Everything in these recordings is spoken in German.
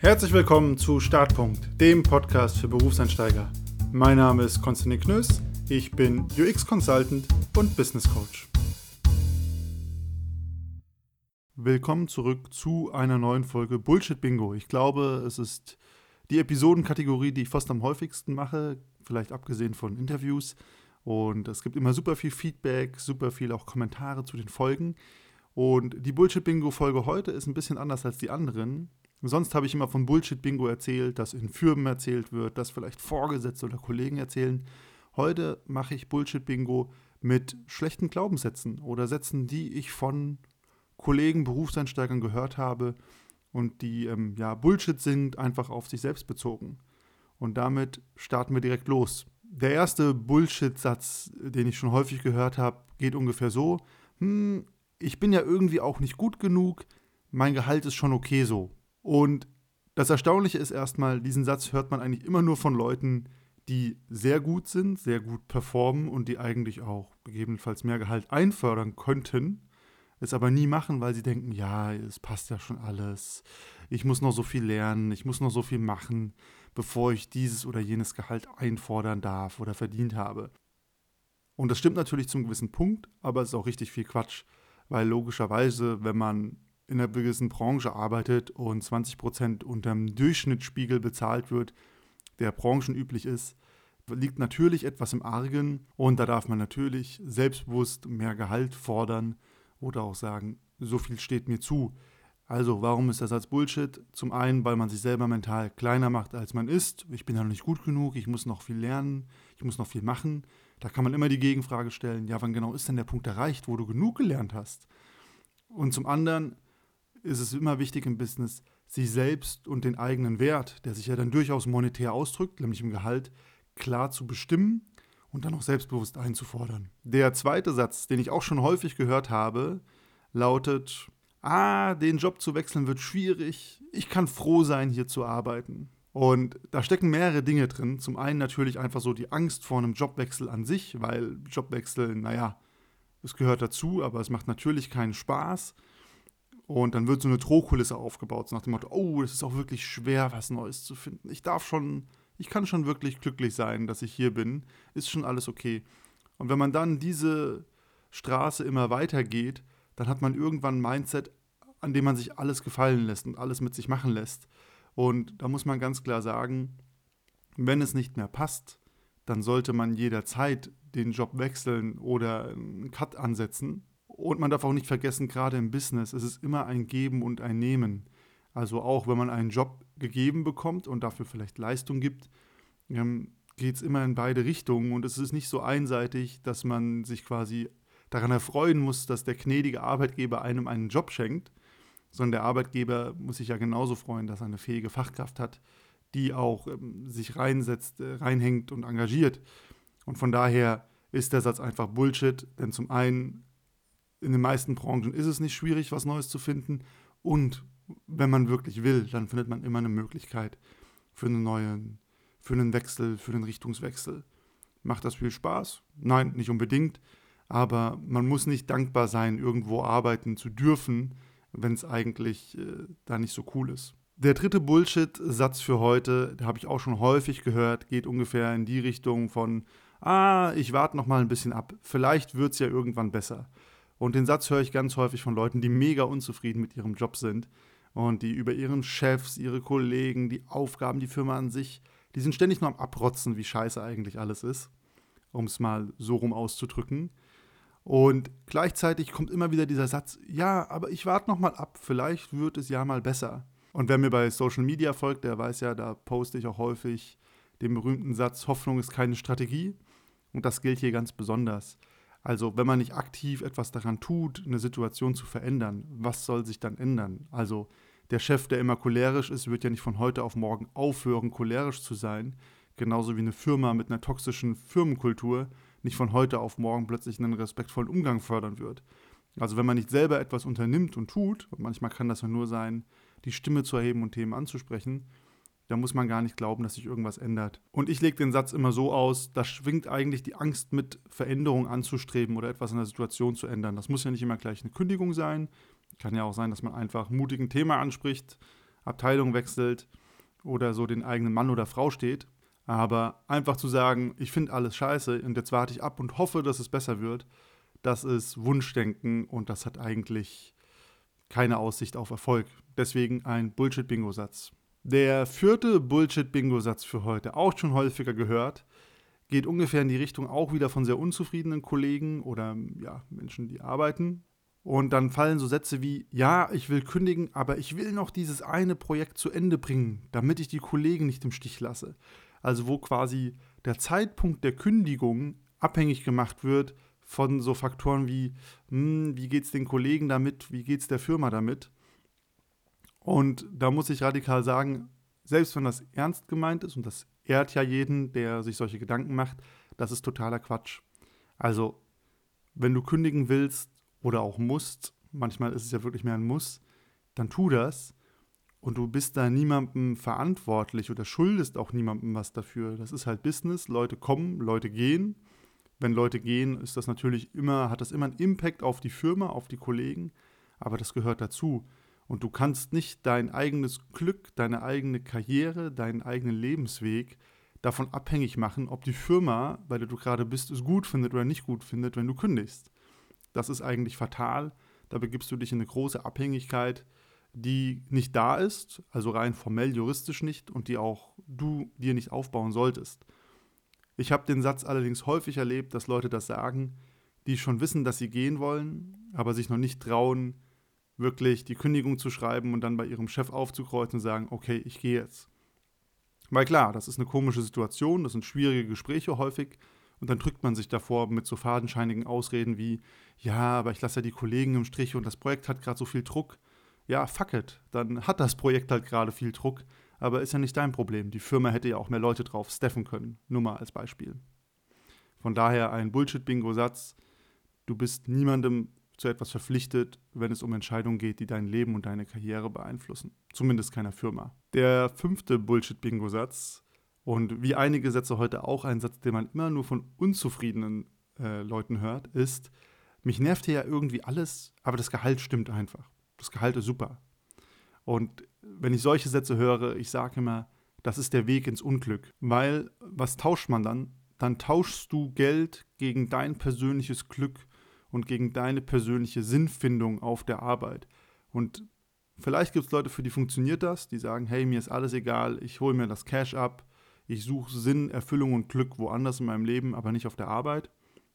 Herzlich willkommen zu Startpunkt, dem Podcast für Berufseinsteiger. Mein Name ist Konstantin Knöss, ich bin UX-Consultant und Business Coach. Willkommen zurück zu einer neuen Folge Bullshit Bingo. Ich glaube, es ist die Episodenkategorie, die ich fast am häufigsten mache, vielleicht abgesehen von Interviews. Und es gibt immer super viel Feedback, super viel auch Kommentare zu den Folgen. Und die Bullshit-Bingo-Folge heute ist ein bisschen anders als die anderen. Sonst habe ich immer von Bullshit-Bingo erzählt, das in Firmen erzählt wird, das vielleicht Vorgesetzte oder Kollegen erzählen. Heute mache ich Bullshit-Bingo mit schlechten Glaubenssätzen oder Sätzen, die ich von Kollegen, Berufseinsteigern gehört habe und die ähm, ja Bullshit sind, einfach auf sich selbst bezogen. Und damit starten wir direkt los. Der erste Bullshit-Satz, den ich schon häufig gehört habe, geht ungefähr so: hm, Ich bin ja irgendwie auch nicht gut genug, mein Gehalt ist schon okay so. Und das Erstaunliche ist erstmal, diesen Satz hört man eigentlich immer nur von Leuten, die sehr gut sind, sehr gut performen und die eigentlich auch gegebenenfalls mehr Gehalt einfördern könnten, es aber nie machen, weil sie denken, ja, es passt ja schon alles, ich muss noch so viel lernen, ich muss noch so viel machen, bevor ich dieses oder jenes Gehalt einfordern darf oder verdient habe. Und das stimmt natürlich zum gewissen Punkt, aber es ist auch richtig viel Quatsch, weil logischerweise, wenn man in einer gewissen Branche arbeitet und 20% unterm Durchschnittsspiegel bezahlt wird, der branchenüblich ist, liegt natürlich etwas im Argen und da darf man natürlich selbstbewusst mehr Gehalt fordern oder auch sagen, so viel steht mir zu. Also, warum ist der Satz Bullshit? Zum einen, weil man sich selber mental kleiner macht, als man ist. Ich bin ja noch nicht gut genug, ich muss noch viel lernen, ich muss noch viel machen. Da kann man immer die Gegenfrage stellen, ja, wann genau ist denn der Punkt erreicht, wo du genug gelernt hast? Und zum anderen ist es immer wichtig im Business, sich selbst und den eigenen Wert, der sich ja dann durchaus monetär ausdrückt, nämlich im Gehalt, klar zu bestimmen und dann auch selbstbewusst einzufordern. Der zweite Satz, den ich auch schon häufig gehört habe, lautet, ah, den Job zu wechseln wird schwierig, ich kann froh sein, hier zu arbeiten. Und da stecken mehrere Dinge drin. Zum einen natürlich einfach so die Angst vor einem Jobwechsel an sich, weil Jobwechsel, naja, es gehört dazu, aber es macht natürlich keinen Spaß. Und dann wird so eine Drohkulisse aufgebaut, so nach dem Motto, oh, es ist auch wirklich schwer, was Neues zu finden. Ich darf schon, ich kann schon wirklich glücklich sein, dass ich hier bin. Ist schon alles okay. Und wenn man dann diese Straße immer weitergeht, dann hat man irgendwann ein Mindset, an dem man sich alles gefallen lässt und alles mit sich machen lässt. Und da muss man ganz klar sagen, wenn es nicht mehr passt, dann sollte man jederzeit den Job wechseln oder einen Cut ansetzen und man darf auch nicht vergessen, gerade im Business, es ist immer ein Geben und ein Nehmen. Also auch wenn man einen Job gegeben bekommt und dafür vielleicht Leistung gibt, ähm, geht es immer in beide Richtungen. Und es ist nicht so einseitig, dass man sich quasi daran erfreuen muss, dass der gnädige Arbeitgeber einem einen Job schenkt, sondern der Arbeitgeber muss sich ja genauso freuen, dass er eine fähige Fachkraft hat, die auch ähm, sich reinsetzt, äh, reinhängt und engagiert. Und von daher ist der Satz einfach Bullshit, denn zum einen in den meisten Branchen ist es nicht schwierig, was Neues zu finden. Und wenn man wirklich will, dann findet man immer eine Möglichkeit für einen neuen, für einen Wechsel, für einen Richtungswechsel. Macht das viel Spaß? Nein, nicht unbedingt. Aber man muss nicht dankbar sein, irgendwo arbeiten zu dürfen, wenn es eigentlich äh, da nicht so cool ist. Der dritte Bullshit-Satz für heute, den habe ich auch schon häufig gehört, geht ungefähr in die Richtung von, ah, ich warte noch mal ein bisschen ab, vielleicht wird es ja irgendwann besser. Und den Satz höre ich ganz häufig von Leuten, die mega unzufrieden mit ihrem Job sind und die über ihren Chefs, ihre Kollegen, die Aufgaben, die Firma an sich, die sind ständig nur am Abrotzen, wie scheiße eigentlich alles ist, um es mal so rum auszudrücken. Und gleichzeitig kommt immer wieder dieser Satz, ja, aber ich warte noch mal ab, vielleicht wird es ja mal besser. Und wer mir bei Social Media folgt, der weiß ja, da poste ich auch häufig den berühmten Satz, Hoffnung ist keine Strategie. Und das gilt hier ganz besonders. Also wenn man nicht aktiv etwas daran tut, eine Situation zu verändern, was soll sich dann ändern? Also der Chef, der immer cholerisch ist, wird ja nicht von heute auf morgen aufhören, cholerisch zu sein. Genauso wie eine Firma mit einer toxischen Firmenkultur nicht von heute auf morgen plötzlich einen respektvollen Umgang fördern wird. Also wenn man nicht selber etwas unternimmt und tut, und manchmal kann das ja nur sein, die Stimme zu erheben und Themen anzusprechen, da muss man gar nicht glauben, dass sich irgendwas ändert. Und ich lege den Satz immer so aus, da schwingt eigentlich die Angst mit, Veränderungen anzustreben oder etwas in der Situation zu ändern. Das muss ja nicht immer gleich eine Kündigung sein. Kann ja auch sein, dass man einfach mutig ein Thema anspricht, Abteilung wechselt oder so den eigenen Mann oder Frau steht. Aber einfach zu sagen, ich finde alles scheiße und jetzt warte ich ab und hoffe, dass es besser wird, das ist Wunschdenken und das hat eigentlich keine Aussicht auf Erfolg. Deswegen ein Bullshit-Bingo-Satz. Der vierte Bullshit-Bingo-Satz für heute, auch schon häufiger gehört, geht ungefähr in die Richtung auch wieder von sehr unzufriedenen Kollegen oder ja, Menschen, die arbeiten. Und dann fallen so Sätze wie, ja, ich will kündigen, aber ich will noch dieses eine Projekt zu Ende bringen, damit ich die Kollegen nicht im Stich lasse. Also wo quasi der Zeitpunkt der Kündigung abhängig gemacht wird von so Faktoren wie, hm, wie geht es den Kollegen damit, wie geht es der Firma damit. Und da muss ich radikal sagen, selbst wenn das ernst gemeint ist, und das ehrt ja jeden, der sich solche Gedanken macht, das ist totaler Quatsch. Also, wenn du kündigen willst oder auch musst, manchmal ist es ja wirklich mehr ein Muss, dann tu das. Und du bist da niemandem verantwortlich oder schuldest auch niemandem was dafür. Das ist halt Business. Leute kommen, Leute gehen wenn Leute gehen, ist das natürlich immer, hat das immer einen Impact auf die Firma, auf die Kollegen, aber das gehört dazu. Und du kannst nicht dein eigenes Glück, deine eigene Karriere, deinen eigenen Lebensweg davon abhängig machen, ob die Firma, bei der du gerade bist, es gut findet oder nicht gut findet, wenn du kündigst. Das ist eigentlich fatal. Da begibst du dich in eine große Abhängigkeit, die nicht da ist, also rein formell juristisch nicht und die auch du dir nicht aufbauen solltest. Ich habe den Satz allerdings häufig erlebt, dass Leute das sagen, die schon wissen, dass sie gehen wollen, aber sich noch nicht trauen, wirklich die Kündigung zu schreiben und dann bei ihrem Chef aufzukreuzen und sagen, okay, ich gehe jetzt. Weil klar, das ist eine komische Situation, das sind schwierige Gespräche häufig und dann drückt man sich davor mit so fadenscheinigen Ausreden wie, ja, aber ich lasse ja die Kollegen im Strich und das Projekt hat gerade so viel Druck. Ja, fuck it, dann hat das Projekt halt gerade viel Druck aber ist ja nicht dein Problem. Die Firma hätte ja auch mehr Leute drauf steffen können. Nur mal als Beispiel. Von daher ein Bullshit-Bingo-Satz. Du bist niemandem zu etwas verpflichtet, wenn es um Entscheidungen geht, die dein Leben und deine Karriere beeinflussen. Zumindest keiner Firma. Der fünfte Bullshit-Bingo-Satz und wie einige Sätze heute auch ein Satz, den man immer nur von unzufriedenen äh, Leuten hört, ist, mich nervt hier ja irgendwie alles, aber das Gehalt stimmt einfach. Das Gehalt ist super. Und wenn ich solche Sätze höre, ich sage immer, das ist der Weg ins Unglück. Weil, was tauscht man dann? Dann tauschst du Geld gegen dein persönliches Glück und gegen deine persönliche Sinnfindung auf der Arbeit. Und vielleicht gibt es Leute, für die funktioniert das, die sagen, hey, mir ist alles egal, ich hole mir das Cash ab, ich suche Sinn, Erfüllung und Glück woanders in meinem Leben, aber nicht auf der Arbeit.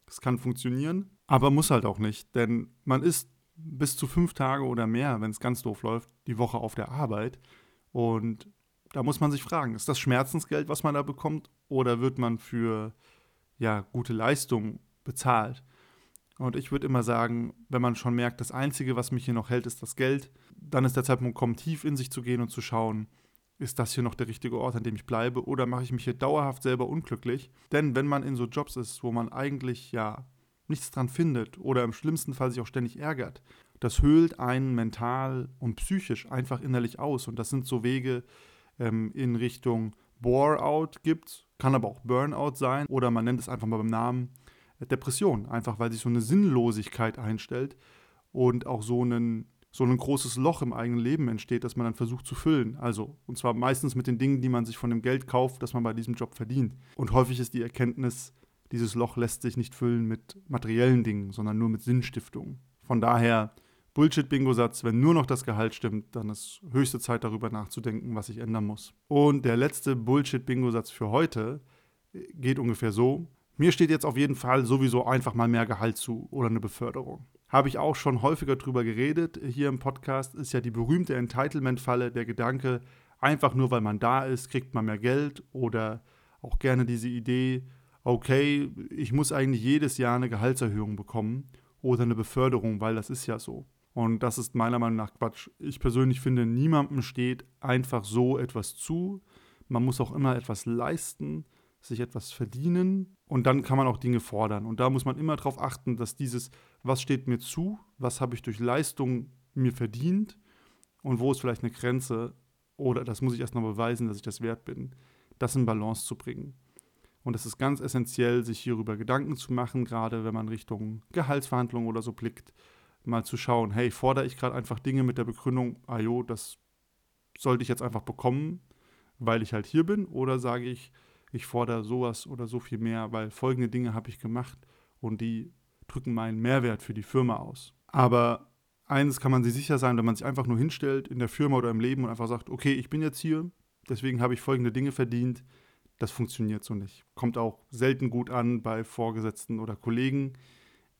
Das kann funktionieren, aber muss halt auch nicht, denn man ist bis zu fünf Tage oder mehr, wenn es ganz doof läuft, die Woche auf der Arbeit. Und da muss man sich fragen, ist das Schmerzensgeld, was man da bekommt, oder wird man für ja, gute Leistung bezahlt? Und ich würde immer sagen, wenn man schon merkt, das Einzige, was mich hier noch hält, ist das Geld, dann ist der Zeitpunkt gekommen, tief in sich zu gehen und zu schauen, ist das hier noch der richtige Ort, an dem ich bleibe, oder mache ich mich hier dauerhaft selber unglücklich? Denn wenn man in so Jobs ist, wo man eigentlich ja nichts dran findet oder im schlimmsten Fall sich auch ständig ärgert, das höhlt einen mental und psychisch einfach innerlich aus. Und das sind so Wege ähm, in Richtung Bore-out gibt, kann aber auch Burnout sein oder man nennt es einfach mal beim Namen Depression, einfach weil sich so eine Sinnlosigkeit einstellt und auch so ein, so ein großes Loch im eigenen Leben entsteht, das man dann versucht zu füllen. Also, und zwar meistens mit den Dingen, die man sich von dem Geld kauft, das man bei diesem Job verdient. Und häufig ist die Erkenntnis, dieses Loch lässt sich nicht füllen mit materiellen Dingen, sondern nur mit Sinnstiftung. Von daher Bullshit-Bingo-Satz, wenn nur noch das Gehalt stimmt, dann ist höchste Zeit darüber nachzudenken, was sich ändern muss. Und der letzte Bullshit-Bingo-Satz für heute geht ungefähr so. Mir steht jetzt auf jeden Fall sowieso einfach mal mehr Gehalt zu oder eine Beförderung. Habe ich auch schon häufiger drüber geredet. Hier im Podcast ist ja die berühmte Entitlement-Falle, der Gedanke, einfach nur weil man da ist, kriegt man mehr Geld oder auch gerne diese Idee, okay, ich muss eigentlich jedes Jahr eine Gehaltserhöhung bekommen oder eine Beförderung, weil das ist ja so. Und das ist meiner Meinung nach Quatsch. Ich persönlich finde, niemandem steht einfach so etwas zu. Man muss auch immer etwas leisten, sich etwas verdienen und dann kann man auch Dinge fordern. Und da muss man immer darauf achten, dass dieses, was steht mir zu, was habe ich durch Leistung mir verdient und wo ist vielleicht eine Grenze oder das muss ich erst noch beweisen, dass ich das wert bin, das in Balance zu bringen. Und es ist ganz essentiell, sich hierüber Gedanken zu machen, gerade wenn man Richtung Gehaltsverhandlungen oder so blickt, mal zu schauen, hey, fordere ich gerade einfach Dinge mit der Begründung, ah jo, das sollte ich jetzt einfach bekommen, weil ich halt hier bin? Oder sage ich, ich fordere sowas oder so viel mehr, weil folgende Dinge habe ich gemacht und die drücken meinen Mehrwert für die Firma aus. Aber eines kann man sich sicher sein, wenn man sich einfach nur hinstellt in der Firma oder im Leben und einfach sagt, okay, ich bin jetzt hier, deswegen habe ich folgende Dinge verdient, das funktioniert so nicht. Kommt auch selten gut an bei Vorgesetzten oder Kollegen.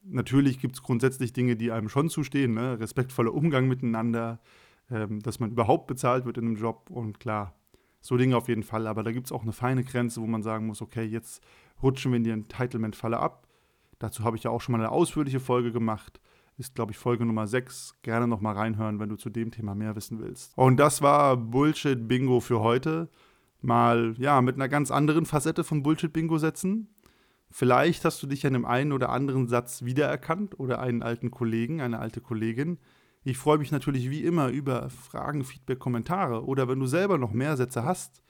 Natürlich gibt es grundsätzlich Dinge, die einem schon zustehen, ne? respektvoller Umgang miteinander, ähm, dass man überhaupt bezahlt wird in einem Job und klar, so Dinge auf jeden Fall. Aber da gibt es auch eine feine Grenze, wo man sagen muss, okay, jetzt rutschen wir in die Entitlement-Falle ab. Dazu habe ich ja auch schon mal eine ausführliche Folge gemacht ist, glaube ich, Folge Nummer 6. Gerne nochmal reinhören, wenn du zu dem Thema mehr wissen willst. Und das war Bullshit Bingo für heute. Mal, ja, mit einer ganz anderen Facette von Bullshit Bingo setzen. Vielleicht hast du dich an dem einen oder anderen Satz wiedererkannt oder einen alten Kollegen, eine alte Kollegin. Ich freue mich natürlich wie immer über Fragen, Feedback, Kommentare. Oder wenn du selber noch mehr Sätze hast,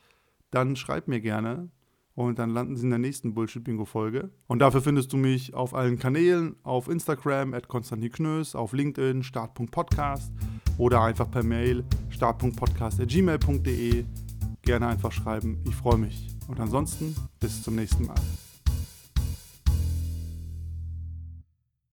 dann schreib mir gerne. Und dann landen sie in der nächsten Bullshit-Bingo-Folge. Und dafür findest du mich auf allen Kanälen, auf Instagram, at Konstantin Knös, auf LinkedIn, start.podcast oder einfach per Mail, start.podcast.gmail.de. Gerne einfach schreiben. Ich freue mich. Und ansonsten bis zum nächsten Mal.